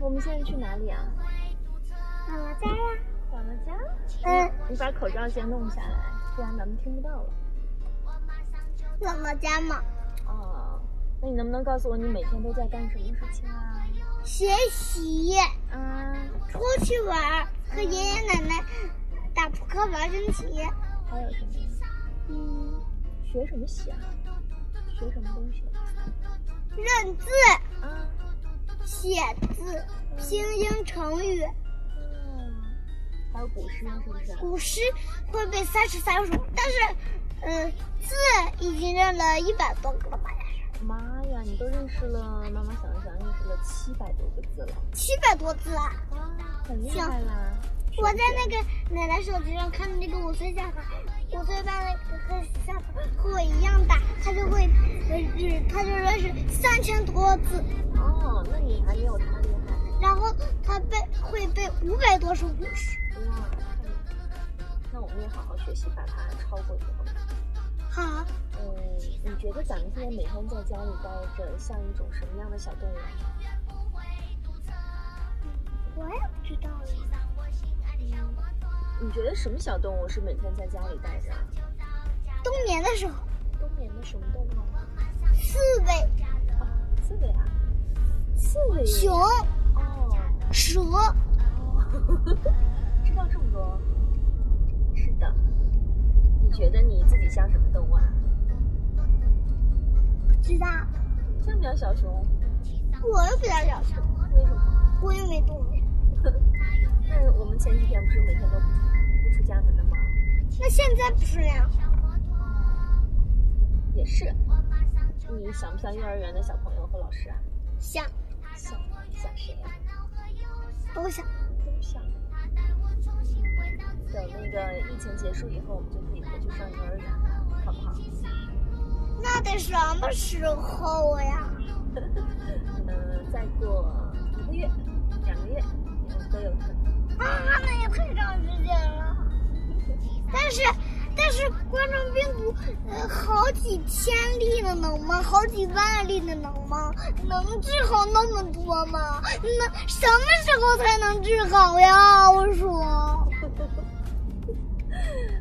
我们现在去哪里啊？姥姥家呀。姥姥家？嗯。你把口罩先弄下来，不然咱们听不到了。姥姥家嘛。哦，那你能不能告诉我，你每天都在干什么事情啊？学习。嗯。出去玩，和爷爷奶奶打扑克、玩升棋。还有什么？嗯。学什么习啊？学什么东西？认字。啊。写字，拼音成语。嗯。还有古诗是不是？古诗会背三十三首，但是，嗯，字已经认了一百多个了吧？妈呀，你都认识了，妈妈想想，认识了七百多个字了。七百多字啊！啊，很厉害啦！我在那个奶奶手机上看的那个五岁下堂，五岁半那个和我一样大，他就会，呃，他就认识三千多字。哦，那你还没有他厉害。然后他背会背五百多首古诗。哇，那我们也好好学习，把他超过去好吗？好。嗯，你觉得咱们现在每天在家里待着，像一种什么样的小动物？我也不知道呀。你觉得什么小动物是每天在家里待着？冬眠的时候。冬眠的什么动物？刺猬。啊，刺猬啊。刺猬。熊。哦。蛇。哦。知道这么多。是的。你觉得你自己像什么动物啊？不知道。像不像小熊？我又不像小熊。为什么？我又没冬眠。那我们前几天不是每天都不出家门的吗？那现在不是呀？也是。你想不想幼儿园的小朋友和老师啊？想。想想谁呀？都想。都想。等那个疫情结束以后，我们就可以回去上幼儿园了，好不好？那得什么时候呀？嗯，再过一个月、两个月都有但是，但是冠状病毒，呃，好几千例的能吗？好几万例的能吗？能治好那么多吗？那什么时候才能治好呀？我说。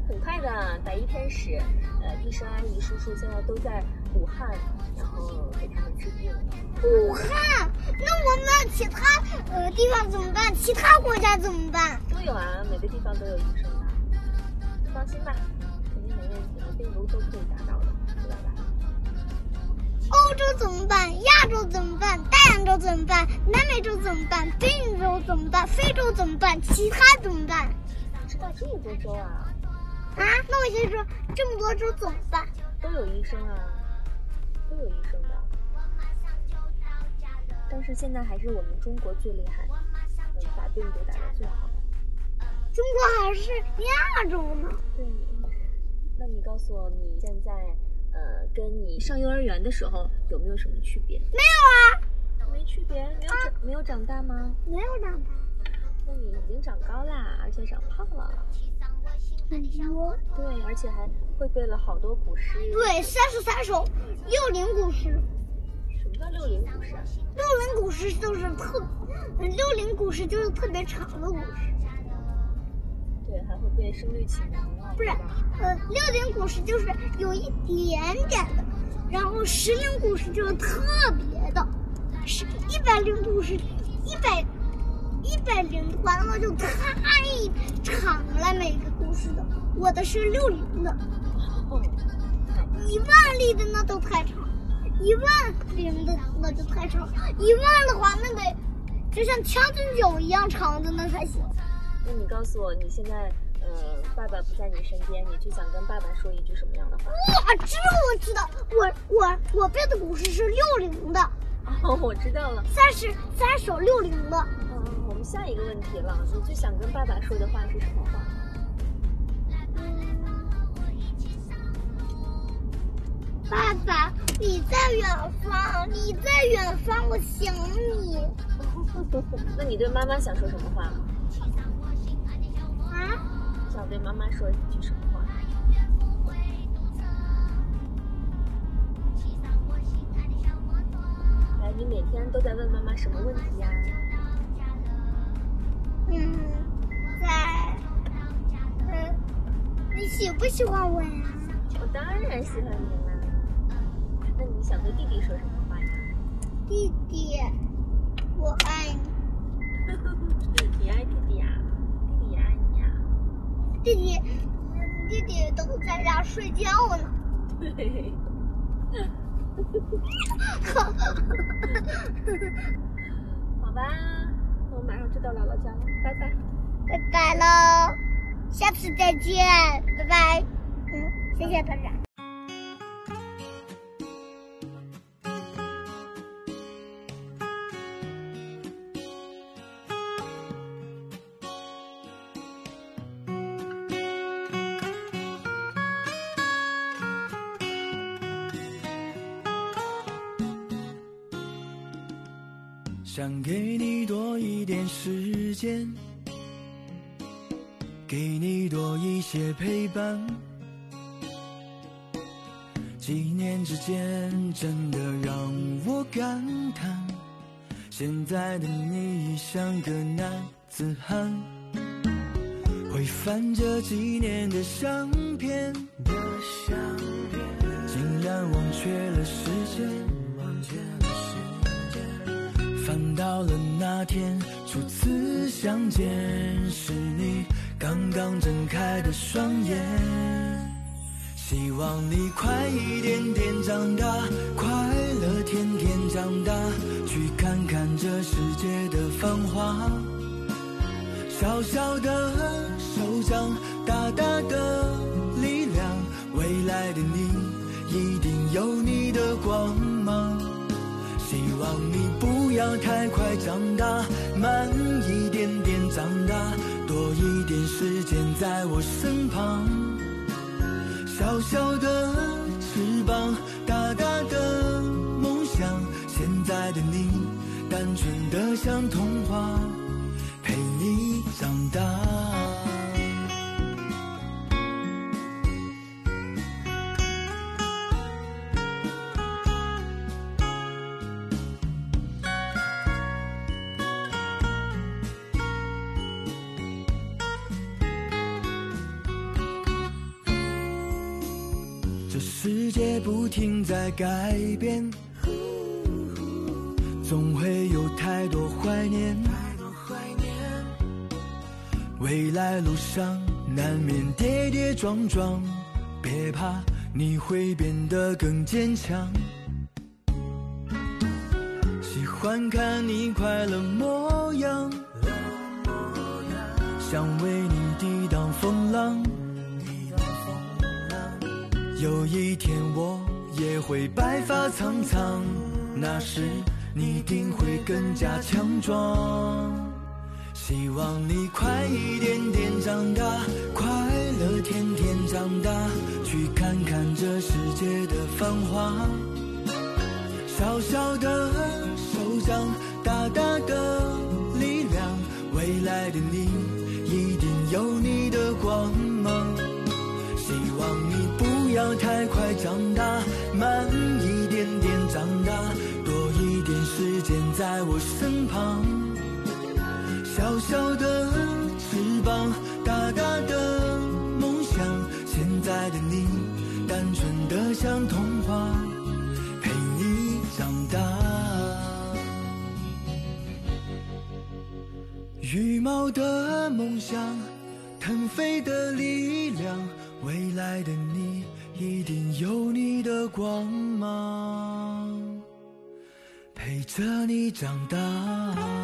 很快的，打一天使，呃，医生阿姨叔叔现在都在武汉，然后给他们治病。武汉？那我们其他呃地方怎么办？其他国家怎么办？都有啊，每个地方都有医生的。放心吧，肯定没问题，病毒都可以打倒的，知道吧？欧洲怎么办？亚洲怎么办？大洋洲怎么办？南美洲怎么办？北美洲怎么办？非洲怎么办？其他怎么办？知道这么多州啊？啊，那我先说，这么多州怎么办？都有医生啊，都有医生的。但是现在还是我们中国最厉害，能把病毒打得最好。中国还是亚洲呢？对。那你告诉我，你现在呃，跟你上幼儿园的时候有没有什么区别？没有啊。没区别？没有长没有长大吗？没有长大。那你已经长高啦，而且长胖了。很多。对，而且还会背了好多古诗。对，三十三首六龄古诗。什么叫六龄古诗啊？六龄古诗就是特，六龄古诗就是特别长的古诗。对，还会背《声律启蒙》啊。不是，呃，六龄古诗就是有一点点的，然后十龄古诗就是特别的，是一百龄古诗，一百。一百零的话，那就太长了，每个故事的。我的是六零的，哦一万例的那都太长，一万零的那就太长，一万的话那得就像将进酒一样长的那才行。那你告诉我，你现在呃，爸爸不在你身边，你最想跟爸爸说一句什么样的话？哇，这我知道，我我我背的古诗是六零的。哦，我知道了，三十三首六零的。嗯，我们下一个问题了，你最想跟爸爸说的话是什么话？爸爸，你在远方，你在远方，我想你。那你对妈妈想说什么话？啊？想对妈妈说一句什么话？你每天都在问妈妈什么问题呀？嗯，在，嗯，你喜不喜欢我呀？我当然喜欢你啦。那你想对弟弟说什么话呀？弟弟，我爱你。你爱弟弟呀？弟弟也爱你呀？弟弟，弟弟都在家睡觉呢。嘿嘿。好吧，那我马上就到姥姥家了，拜拜。拜拜喽，下次再见，拜拜。嗯，谢谢大家。想给你多一点时间，给你多一些陪伴。几年之间，真的让我感叹，现在的你像个男子汉，会翻着几年的相片，竟然忘却了时间。到了那天初次相见，是你刚刚睁开的双眼。希望你快一点点长大，快乐天天长大，去看看这世界的繁华。小小的手掌，大大的力量，未来的你一定有你的光。要太快长大，慢一点点长大，多一点时间在我身旁。小小的翅膀，大大的梦想，现在的你单纯的像童话，陪你长大。世界不停在改变，总会有太多怀念。未来路上难免跌跌撞撞，别怕，你会变得更坚强。喜欢看你快乐模样，想为你抵挡风浪。有一天我也会白发苍苍，那时你定会更加强壮。希望你快一点点长大，快乐天天长大，去看看这世界的繁华。小小的手掌，大大的力量，未来的你小小的翅膀，大大的梦想，现在的你单纯的像童话，陪你长大。羽毛的梦想，腾飞的力量。未来的你一定有你的光芒，陪着你长大。